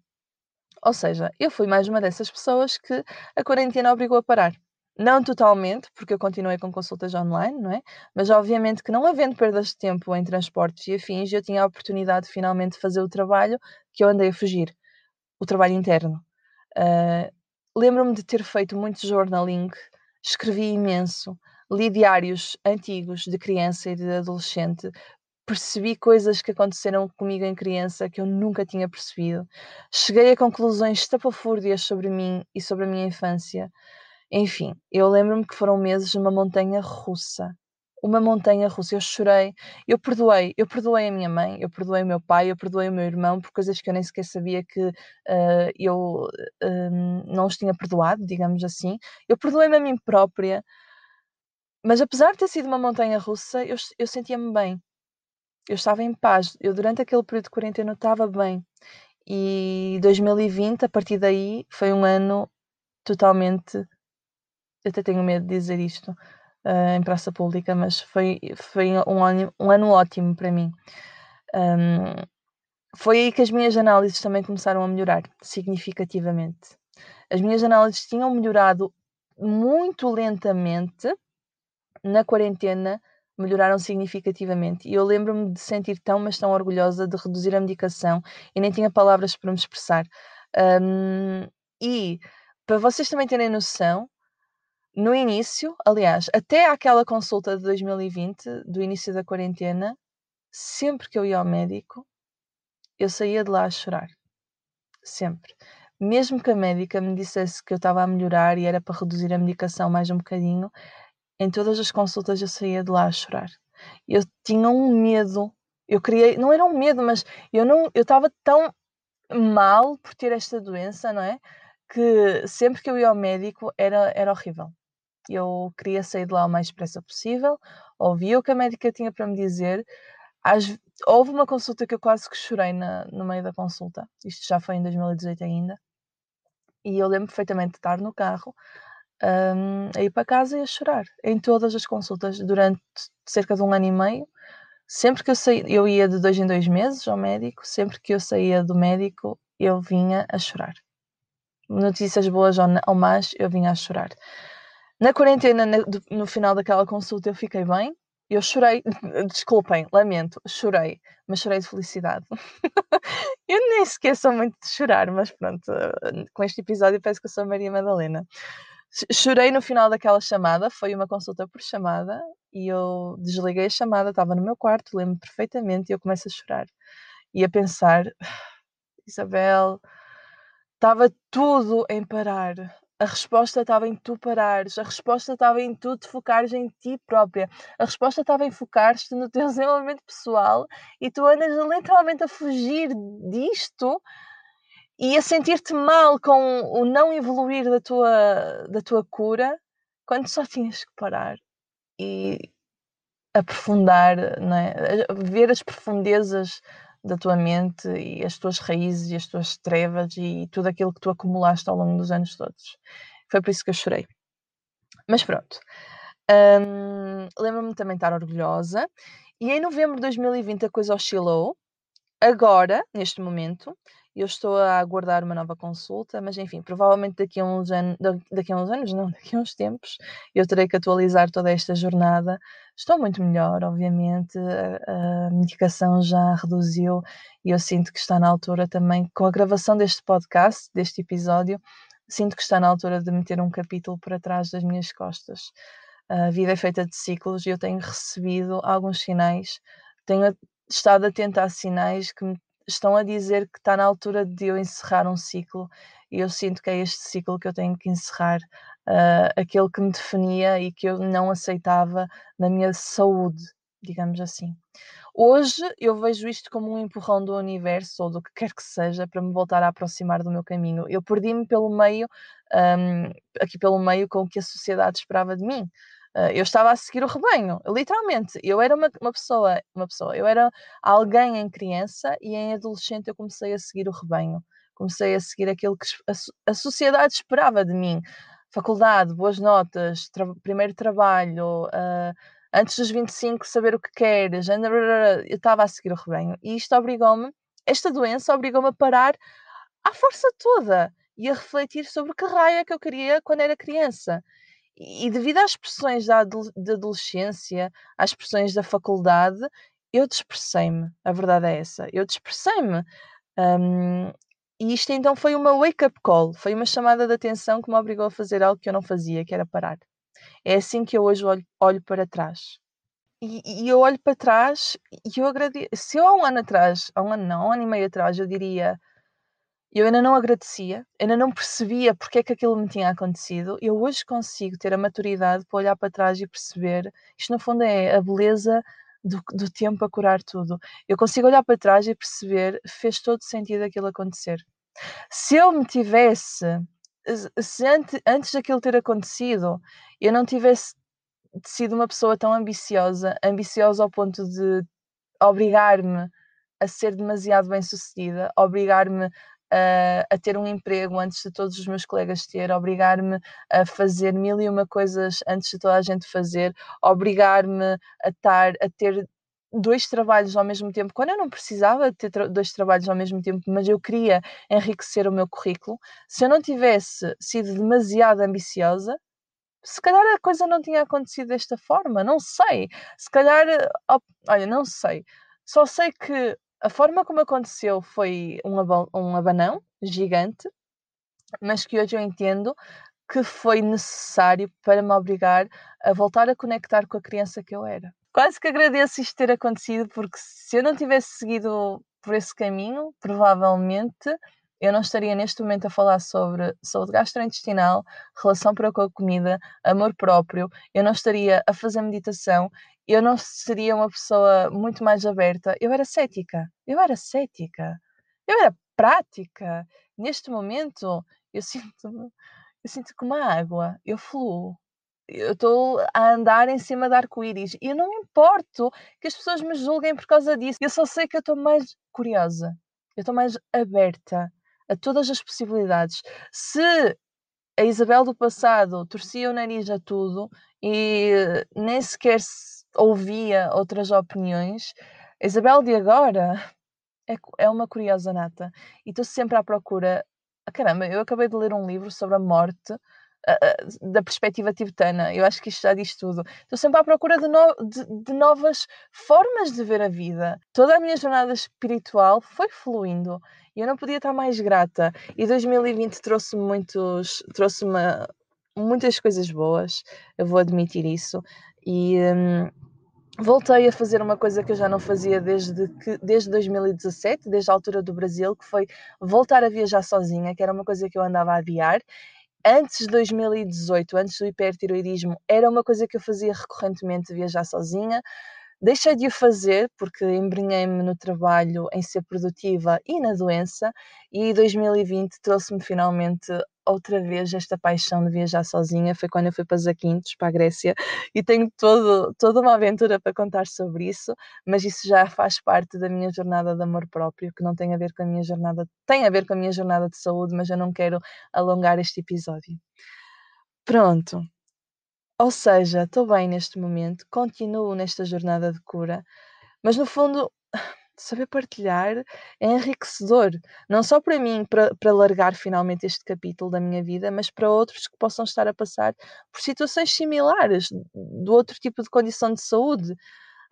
Ou seja, eu fui mais uma dessas pessoas que a quarentena obrigou a parar. Não totalmente, porque eu continuei com consultas online, não é? Mas obviamente que não havendo perdas de tempo em transportes e afins, eu tinha a oportunidade de finalmente fazer o trabalho que eu andei a fugir, o trabalho interno. Uh, Lembro-me de ter feito muito journaling, escrevi imenso, li diários antigos de criança e de adolescente, percebi coisas que aconteceram comigo em criança que eu nunca tinha percebido. Cheguei a conclusões estapafúrdias sobre mim e sobre a minha infância. Enfim, eu lembro-me que foram meses de uma montanha russa. Uma montanha russa. Eu chorei, eu perdoei, eu perdoei a minha mãe, eu perdoei o meu pai, eu perdoei o meu irmão por coisas que eu nem sequer sabia que uh, eu uh, não os tinha perdoado, digamos assim. Eu perdoei-me a mim própria, mas apesar de ter sido uma montanha russa, eu, eu sentia-me bem. Eu estava em paz. Eu, durante aquele período de quarentena, estava bem. E 2020, a partir daí, foi um ano totalmente até tenho medo de dizer isto uh, em praça pública, mas foi, foi um, ano, um ano ótimo para mim. Um, foi aí que as minhas análises também começaram a melhorar significativamente. As minhas análises tinham melhorado muito lentamente na quarentena, melhoraram significativamente. E eu lembro-me de sentir tão, mas tão orgulhosa de reduzir a medicação e nem tinha palavras para me expressar. Um, e para vocês também terem noção, no início, aliás, até aquela consulta de 2020, do início da quarentena, sempre que eu ia ao médico, eu saía de lá a chorar. Sempre. mesmo que a médica me dissesse que eu estava a melhorar e era para reduzir a medicação mais um bocadinho, em todas as consultas eu saía de lá a chorar. Eu tinha um medo, eu criei, não era um medo, mas eu não, eu estava tão mal por ter esta doença, não é? Que sempre que eu ia ao médico era, era horrível. Eu queria sair de lá o mais depressa possível, ouvia o que a médica tinha para me dizer. Às, houve uma consulta que eu quase que chorei na, no meio da consulta. Isto já foi em 2018 ainda. E eu lembro perfeitamente de estar no carro, um, a ir para casa e a chorar. Em todas as consultas, durante cerca de um ano e meio. Sempre que eu saía, eu ia de dois em dois meses ao médico, sempre que eu saía do médico, eu vinha a chorar. Notícias boas ou más, eu vinha a chorar. Na quarentena, no final daquela consulta, eu fiquei bem. Eu chorei, desculpem, lamento, chorei, mas chorei de felicidade. eu nem sou muito de chorar, mas pronto, com este episódio parece que eu sou Maria Madalena. Chorei no final daquela chamada, foi uma consulta por chamada, e eu desliguei a chamada, estava no meu quarto, lembro perfeitamente, e eu começo a chorar. E a pensar, Isabel, estava tudo em parar a resposta estava em tu parares, a resposta estava em tu te focares em ti própria, a resposta estava em focar-te no teu desenvolvimento pessoal e tu andas literalmente a fugir disto e a sentir-te mal com o não evoluir da tua, da tua cura quando só tinhas que parar e aprofundar, é? ver as profundezas da tua mente e as tuas raízes e as tuas trevas e tudo aquilo que tu acumulaste ao longo dos anos todos. Foi por isso que eu chorei. Mas pronto. Um, Lembro-me também estar orgulhosa. E em novembro de 2020 a coisa oscilou. Agora, neste momento, eu estou a aguardar uma nova consulta, mas enfim, provavelmente daqui a uns anos, daqui a uns anos, não, daqui a uns tempos, eu terei que atualizar toda esta jornada. Estou muito melhor, obviamente, a, a medicação já reduziu e eu sinto que está na altura também, com a gravação deste podcast, deste episódio, sinto que está na altura de meter um capítulo para trás das minhas costas. A vida é feita de ciclos e eu tenho recebido alguns sinais, tenho estado atenta a sinais que me estão a dizer que está na altura de eu encerrar um ciclo e eu sinto que é este ciclo que eu tenho que encerrar, uh, aquele que me definia e que eu não aceitava na minha saúde, digamos assim. Hoje eu vejo isto como um empurrão do universo ou do que quer que seja para me voltar a aproximar do meu caminho. Eu perdi-me pelo meio, um, aqui pelo meio com o que a sociedade esperava de mim. Uh, eu estava a seguir o rebanho, literalmente. Eu era uma, uma, pessoa, uma pessoa, eu era alguém em criança e em adolescente eu comecei a seguir o rebanho. Comecei a seguir aquilo que a, a sociedade esperava de mim. Faculdade, boas notas, tra primeiro trabalho, uh, antes dos 25 saber o que queres. Eu estava a seguir o rebanho. E isto obrigou-me, esta doença obrigou-me a parar à força toda e a refletir sobre que raio é que eu queria quando era criança. E devido às pressões da, adolescência, às pressões da faculdade, eu dispersei-me. A verdade é essa. Eu dispersei-me. Um, e isto então foi uma wake-up call, foi uma chamada de atenção que me obrigou a fazer algo que eu não fazia, que era parar. É assim que eu hoje olho, olho para trás. E, e, eu olho para trás e eu agradeço. Se eu há um ano atrás, há um ano não, há um ano e meio atrás, eu diria eu ainda não agradecia, ainda não percebia porque é que aquilo me tinha acontecido. Eu hoje consigo ter a maturidade para olhar para trás e perceber. Isto, no fundo, é a beleza do, do tempo a curar tudo. Eu consigo olhar para trás e perceber, fez todo sentido aquilo acontecer. Se eu me tivesse, se antes, antes daquilo ter acontecido, eu não tivesse sido uma pessoa tão ambiciosa, ambiciosa ao ponto de obrigar-me a ser demasiado bem sucedida, obrigar-me a, a ter um emprego antes de todos os meus colegas ter, obrigar-me a fazer mil e uma coisas antes de toda a gente fazer, obrigar-me a estar a ter dois trabalhos ao mesmo tempo, quando eu não precisava ter tra dois trabalhos ao mesmo tempo, mas eu queria enriquecer o meu currículo, se eu não tivesse sido demasiado ambiciosa, se calhar a coisa não tinha acontecido desta forma, não sei. Se calhar, olha, não sei. Só sei que a forma como aconteceu foi um, um abanão gigante, mas que hoje eu entendo que foi necessário para me obrigar a voltar a conectar com a criança que eu era. Quase que agradeço isto ter acontecido, porque se eu não tivesse seguido por esse caminho, provavelmente eu não estaria neste momento a falar sobre saúde gastrointestinal, relação para com a comida, amor próprio, eu não estaria a fazer meditação, eu não seria uma pessoa muito mais aberta. Eu era cética, eu era cética, eu era prática. Neste momento, eu sinto, eu sinto como a água, eu fluo. Eu estou a andar em cima de arco-íris e eu não me importo que as pessoas me julguem por causa disso. Eu só sei que eu estou mais curiosa, eu estou mais aberta a todas as possibilidades. Se a Isabel do passado torcia o nariz a tudo e nem sequer ouvia outras opiniões, a Isabel de agora é, é uma curiosa nata e estou sempre à procura. Ah, caramba, eu acabei de ler um livro sobre a morte da perspectiva tibetana. Eu acho que isto já diz tudo. Estou sempre à procura de, no, de, de, novas formas de ver a vida. Toda a minha jornada espiritual foi fluindo e eu não podia estar mais grata. E 2020 trouxe-me muitos, trouxe-me muitas coisas boas, eu vou admitir isso. E hum, voltei a fazer uma coisa que eu já não fazia desde, que, desde 2017, desde a altura do Brasil, que foi voltar a viajar sozinha, que era uma coisa que eu andava a adiar antes de 2018, antes do hipertiroidismo, era uma coisa que eu fazia recorrentemente, viajar sozinha. Deixei de o fazer porque embrenhei-me no trabalho em ser produtiva e na doença, e 2020 trouxe-me finalmente outra vez esta paixão de viajar sozinha. Foi quando eu fui para Zakynthos, para a Grécia, e tenho todo, toda uma aventura para contar sobre isso, mas isso já faz parte da minha jornada de amor próprio, que não tem a ver com a minha jornada, tem a ver com a minha jornada de saúde, mas eu não quero alongar este episódio. Pronto. Ou seja, estou bem neste momento, continuo nesta jornada de cura, mas no fundo, saber partilhar é enriquecedor, não só para mim, para, para largar finalmente este capítulo da minha vida, mas para outros que possam estar a passar por situações similares, de outro tipo de condição de saúde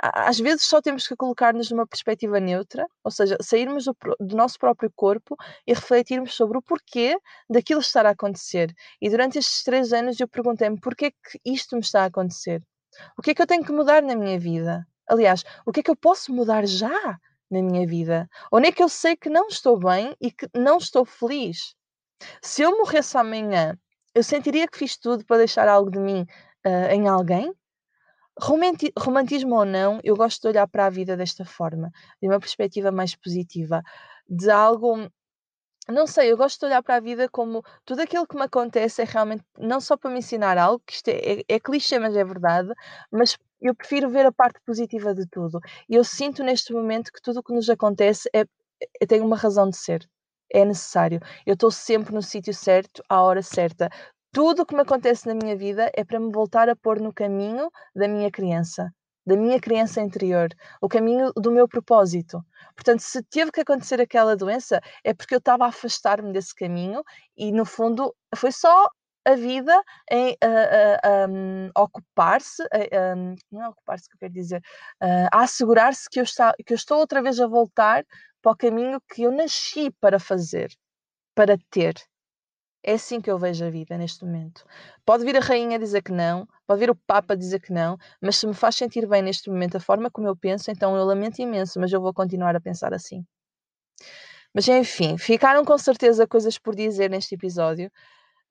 às vezes só temos que colocar-nos numa perspectiva neutra, ou seja, sairmos do, do, nosso próprio corpo e refletirmos sobre o porquê daquilo estar a acontecer. E durante estes três anos eu perguntei-me porquê que isto me está a acontecer? O que é que eu tenho que mudar na minha vida? Aliás, o que é que eu posso mudar já na minha vida? Onde é que eu sei que não estou bem e que não estou feliz? Se eu morresse amanhã, eu sentiria que fiz tudo para deixar algo de mim uh, em alguém? Romantismo ou não, eu gosto de olhar para a vida desta forma, de uma perspectiva mais positiva, de algo. Não sei, eu gosto de olhar para a vida como tudo aquilo que me acontece é realmente não só para me ensinar algo, que isto é, é, é clichê, mas é verdade, mas eu prefiro ver a parte positiva de tudo. E eu sinto neste momento que tudo o que nos acontece é, é tem uma razão de ser. É necessário. Eu estou sempre no sítio certo, à hora certa tudo o que me acontece na minha vida é para me voltar a pôr no caminho da minha criança, da minha criança interior, o caminho do meu propósito. Portanto, se teve que acontecer aquela doença, é porque eu estava a afastar-me desse caminho e, no fundo, foi só a vida em uh, uh, um, ocupar-se, uh, um, não é ocupar-se que eu quero dizer, a assegurar-se que, eu que eu estou outra vez a voltar para o caminho que eu nasci para fazer, para ter. É assim que eu vejo a vida neste momento. Pode vir a rainha dizer que não, pode vir o papa dizer que não, mas se me faz sentir bem neste momento a forma como eu penso, então eu lamento imenso, mas eu vou continuar a pensar assim. Mas enfim, ficaram com certeza coisas por dizer neste episódio.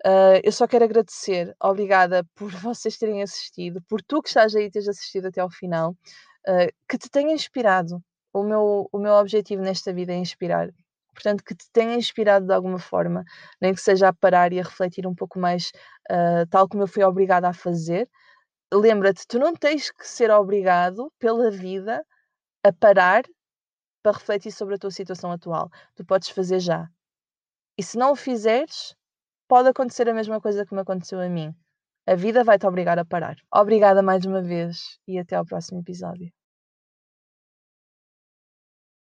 Uh, eu só quero agradecer, obrigada por vocês terem assistido, por tu que estás aí teres assistido até ao final, uh, que te tenha inspirado. O meu, o meu objetivo nesta vida é inspirar portanto, que te tenha inspirado de alguma forma, nem que seja a parar e a refletir um pouco mais, uh, tal como eu fui obrigada a fazer. Lembra-te, tu não tens que ser obrigado pela vida a parar para refletir sobre a tua situação atual. Tu podes fazer já. E se não o fizeres, pode acontecer a mesma coisa que me aconteceu a mim. A vida vai te obrigar a parar. Obrigada mais uma vez e até ao próximo episódio.